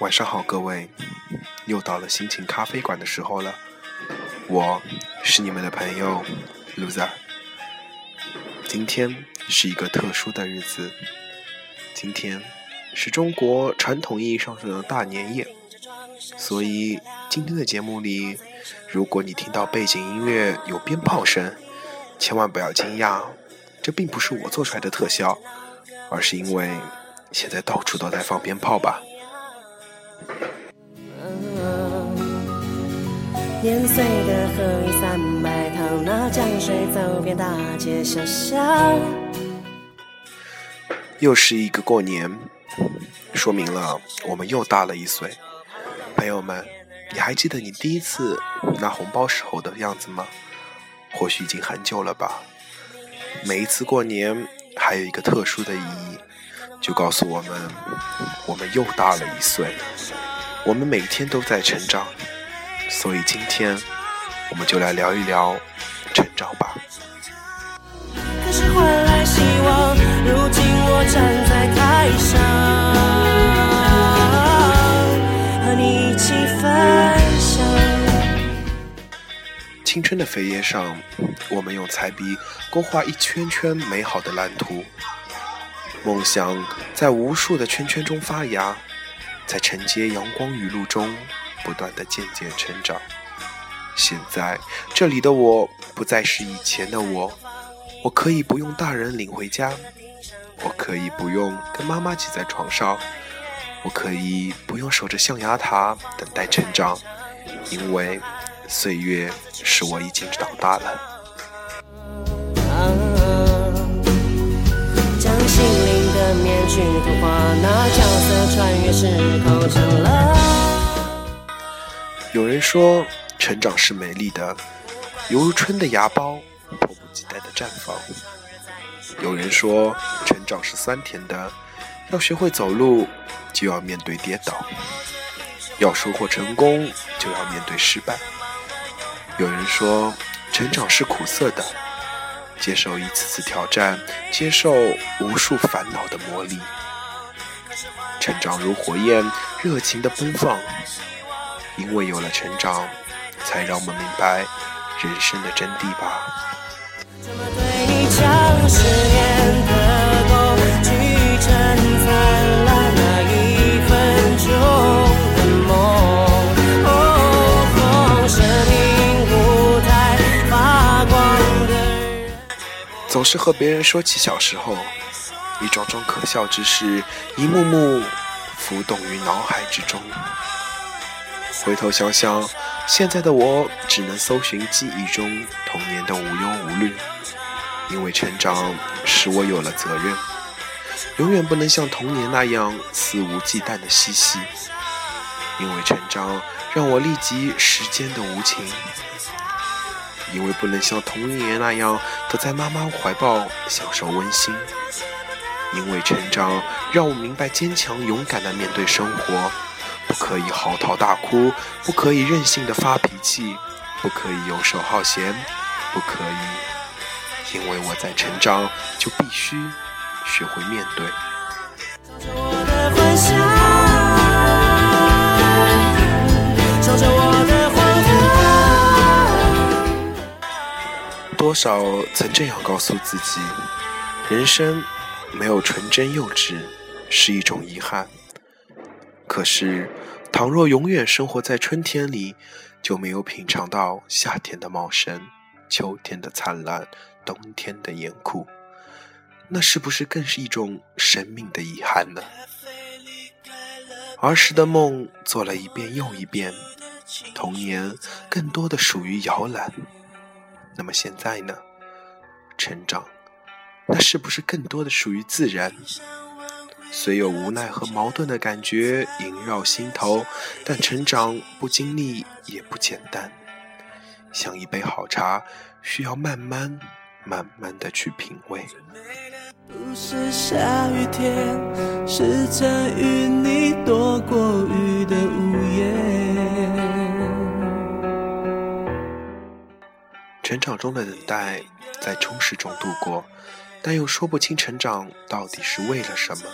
晚上好，各位，又到了心情咖啡馆的时候了。我是你们的朋友 Loser。今天是一个特殊的日子，今天是中国传统意义上的大年夜，所以今天的节目里，如果你听到背景音乐有鞭炮声，千万不要惊讶，这并不是我做出来的特效，而是因为现在到处都在放鞭炮吧。年岁的河里三百趟，那江水走遍大街小巷。又是一个过年，说明了我们又大了一岁。朋友们，你还记得你第一次拿红包时候的样子吗？或许已经很久了吧。每一次过年，还有一个特殊的意义，就告诉我们，我们又大了一岁。我们每天都在成长。所以今天，我们就来聊一聊成长吧。青春的扉页上，我们用彩笔勾画一圈圈美好的蓝图，梦想在无数的圈圈中发芽，在承接阳光雨露中。不断的渐渐成长。现在这里的我不再是以前的我，我可以不用大人领回家，我可以不用跟妈妈挤在床上，我可以不用守着象牙塔等待成长，因为岁月使我已经长大了。面具涂画，那角色穿越时空成了。有人说，成长是美丽的，犹如春的芽苞，迫不及待的绽放。有人说，成长是酸甜的，要学会走路，就要面对跌倒；要收获成功，就要面对失败。有人说，成长是苦涩的，接受一次次挑战，接受无数烦恼的磨砺。成长如火焰，热情的奔放。因为有了成长，才让我们明白人生的真谛吧。总是和别人说起小时候，一桩桩可笑之事，一幕幕浮动于脑海之中。回头想想，现在的我只能搜寻记忆中童年的无忧无虑，因为成长使我有了责任，永远不能像童年那样肆无忌惮的嬉戏，因为成长让我立即时间的无情，因为不能像童年那样躲在妈妈怀抱享受温馨，因为成长让我明白坚强勇敢的面对生活。不可以嚎啕大哭，不可以任性的发脾气，不可以游手好闲，不可以，因为我在成长，就必须学会面对。多少曾这样告诉自己，人生没有纯真幼稚，是一种遗憾。可是，倘若永远生活在春天里，就没有品尝到夏天的茂盛、秋天的灿烂、冬天的严酷，那是不是更是一种生命的遗憾呢？儿时的梦做了一遍又一遍，童年更多的属于摇篮。那么现在呢？成长，那是不是更多的属于自然？虽有无奈和矛盾的感觉萦绕心头，但成长不经历也不简单。像一杯好茶，需要慢慢、慢慢的去品味。不是下雨天，是曾与你躲过成长中的等待，在充实中度过。但又说不清成长到底是为了什么。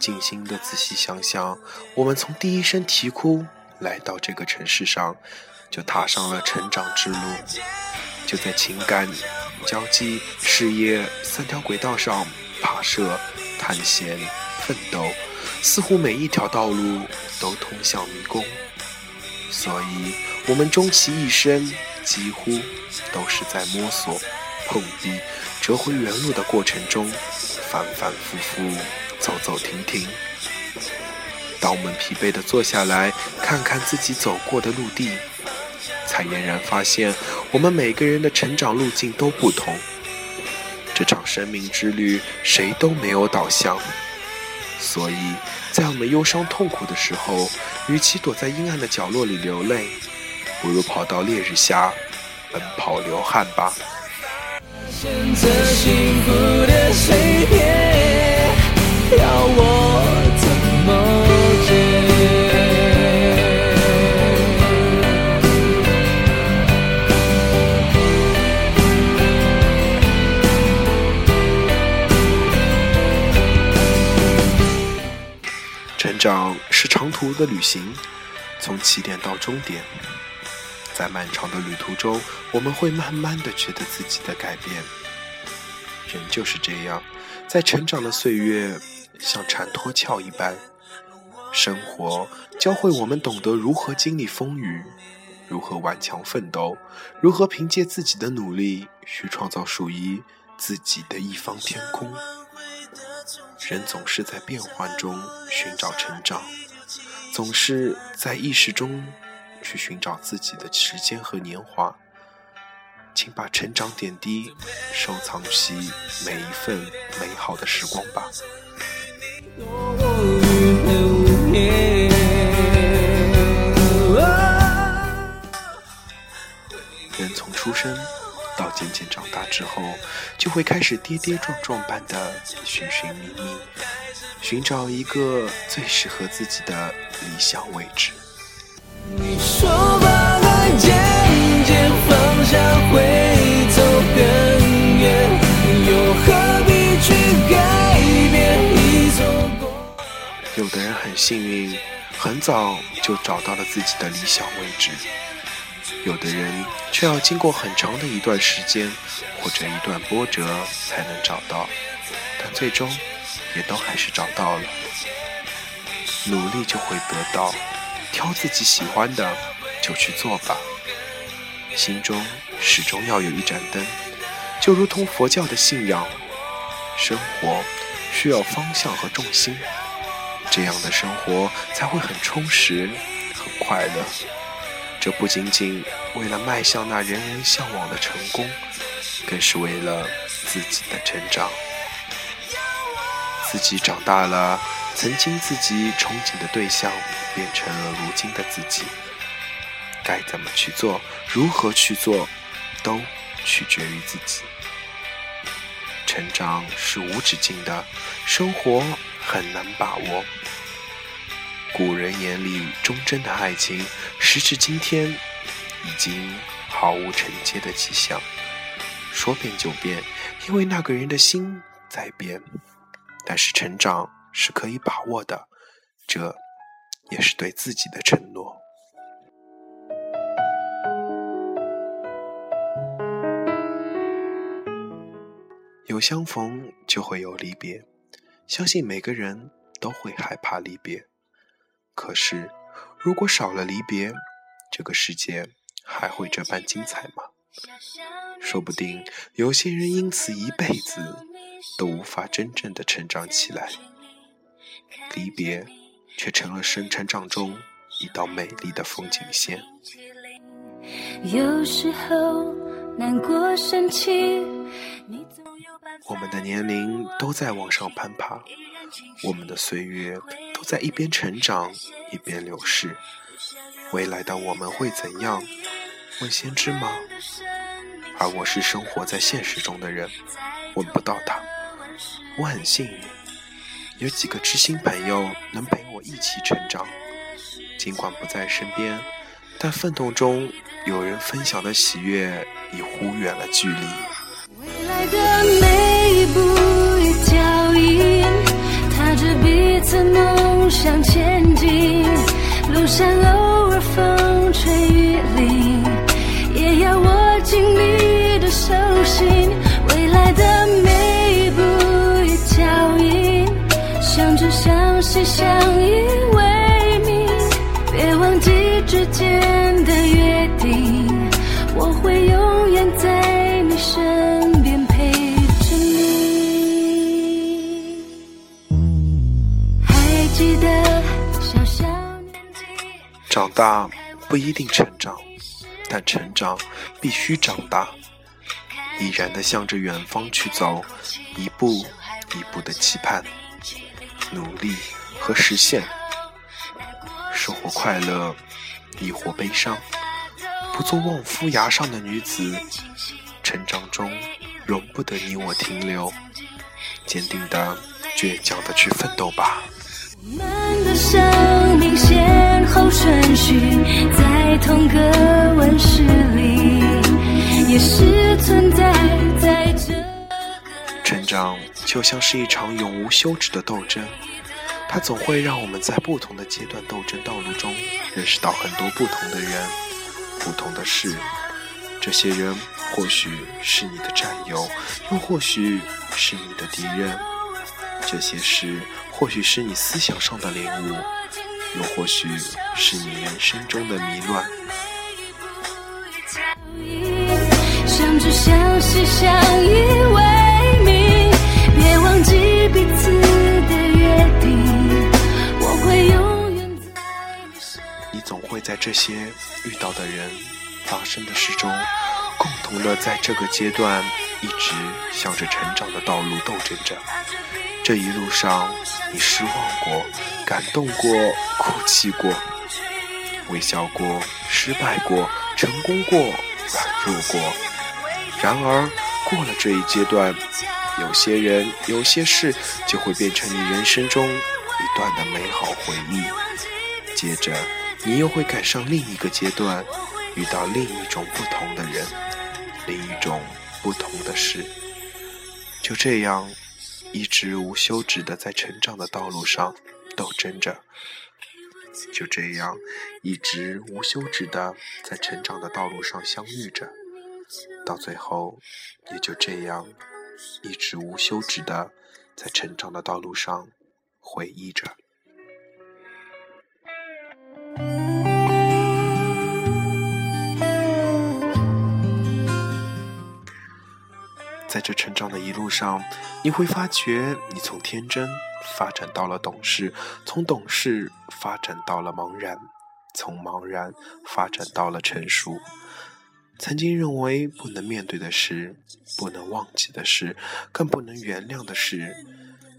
静心的仔细想想，我们从第一声啼哭来到这个城市上，就踏上了成长之路。就在情感、交际、事业三条轨道上跋涉、探险、奋斗，似乎每一条道路都通向迷宫。所以，我们终其一生，几乎都是在摸索、碰壁、折回原路的过程中，反反复复。走走停停，当我们疲惫地坐下来看看自己走过的陆地，才俨然发现，我们每个人的成长路径都不同。这场生命之旅，谁都没有导向。所以在我们忧伤痛苦的时候，与其躲在阴暗的角落里流泪，不如跑到烈日下奔跑流汗吧。要我怎么成长是长途的旅行，从起点到终点，在漫长的旅途中，我们会慢慢的觉得自己的改变。人就是这样，在成长的岁月。像蝉脱壳一般，生活教会我们懂得如何经历风雨，如何顽强奋斗，如何凭借自己的努力去创造属于自己的一方天空。人总是在变幻中寻找成长，总是在意识中去寻找自己的时间和年华。请把成长点滴收藏起每一份美好的时光吧。人从出生到渐渐长大之后，就会开始跌跌撞撞般的寻寻觅觅，寻找一个最适合自己的理想位置。你说把爱渐渐放下会走更远，又何必去改变？有的人很幸运，很早就找到了自己的理想位置；有的人却要经过很长的一段时间或者一段波折才能找到，但最终也都还是找到了。努力就会得到，挑自己喜欢的就去做吧。心中始终要有一盏灯，就如同佛教的信仰，生活需要方向和重心。这样的生活才会很充实、很快乐。这不仅仅为了迈向那人人向往的成功，更是为了自己的成长。自己长大了，曾经自己憧憬的对象变成了如今的自己。该怎么去做，如何去做，都取决于自己。成长是无止境的，生活很难把握。古人眼里忠贞的爱情，时至今天已经毫无承接的迹象。说变就变，因为那个人的心在变。但是成长是可以把握的，这也是对自己的承诺。有相逢就会有离别，相信每个人都会害怕离别。可是，如果少了离别，这个世界还会这般精彩吗？说不定有些人因此一辈子都无法真正的成长起来，离别却成了生成长中一道美丽的风景线。有时候难过生气，我们的年龄都在往上攀爬，我们的岁月。都在一边成长一边流逝，未来的我们会怎样？问先知吗？而我是生活在现实中的人，问不到他。我很幸运，有几个知心朋友能陪我一起成长，尽管不在身边，但奋斗中有人分享的喜悦已忽远了距离。未来的每一步一脚印，踏着彼此。梦想前进。路上长大不一定成长，但成长必须长大。毅然的向着远方去走，一步一步的期盼、努力和实现，生活快乐，亦或悲伤，不做望夫崖上的女子。成长中容不得你我停留，坚定的、倔强的去奋斗吧。我们的生命先后顺序，在同个温室里，也是存在在。成长就像是一场永无休止的斗争，它总会让我们在不同的阶段斗争道路中认识到很多不同的人、不同的事。这些人或许是你的战友，又或许是你的敌人。这些事或许是你思想上的领悟，又或许是你人生中的迷乱。相知相惜相依为命，别忘记彼此的约定。我会永远在你身你总会在这些遇到的人、发生的事中，共同的在这个阶段一直向着成长的道路斗争着。这一路上，你失望过，感动过，哭泣过，微笑过，失败过，成功过，软弱过。然而，过了这一阶段，有些人、有些事就会变成你人生中一段的美好回忆。接着，你又会赶上另一个阶段，遇到另一种不同的人，另一种不同的事。就这样，一直无休止的在成长的道路上斗争着。就这样，一直无休止的在成长的道路上相遇着。到最后，也就这样，一直无休止的在成长的道路上回忆着。在这成长的一路上，你会发觉，你从天真发展到了懂事，从懂事发展到了茫然，从茫然发展到了成熟。曾经认为不能面对的事、不能忘记的事、更不能原谅的事，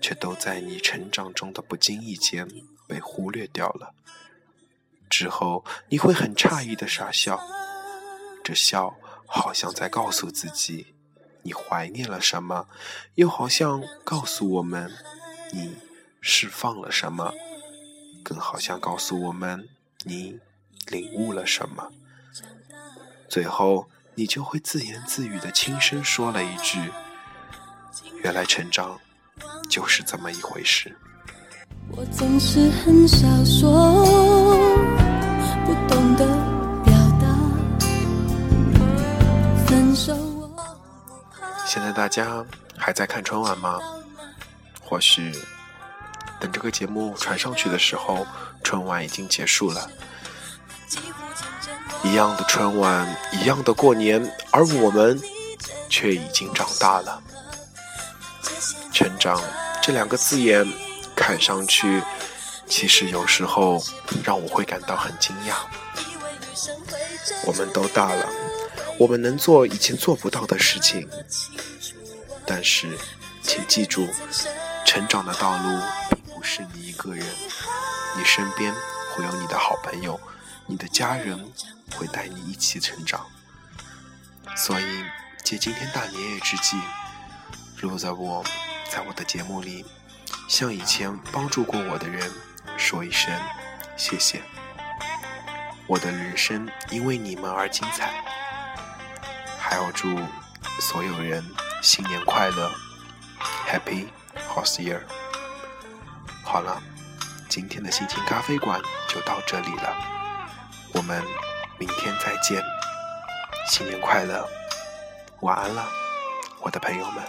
却都在你成长中的不经意间被忽略掉了。之后你会很诧异的傻笑，这笑好像在告诉自己，你怀念了什么，又好像告诉我们，你释放了什么，更好像告诉我们，你领悟了什么。最后，你就会自言自语的轻声说了一句：“原来成长就是这么一回事。我总是很少说，大家还在看春晚吗？或许等这个节目传上去的时候，春晚已经结束了。一样的春晚，一样的过年，而我们却已经长大了。成长这两个字眼，看上去其实有时候让我会感到很惊讶。我们都大了，我们能做以前做不到的事情，但是请记住，成长的道路并不是你一个人，你身边会有你的好朋友，你的家人。会带你一起成长，所以借今天大年夜之际，录在我在我的节目里，向以前帮助过我的人说一声谢谢。我的人生因为你们而精彩，还要祝所有人新年快乐，Happy House Year。好了，今天的心情咖啡馆就到这里了，我们明天再见，新年快乐，晚安了，我的朋友们。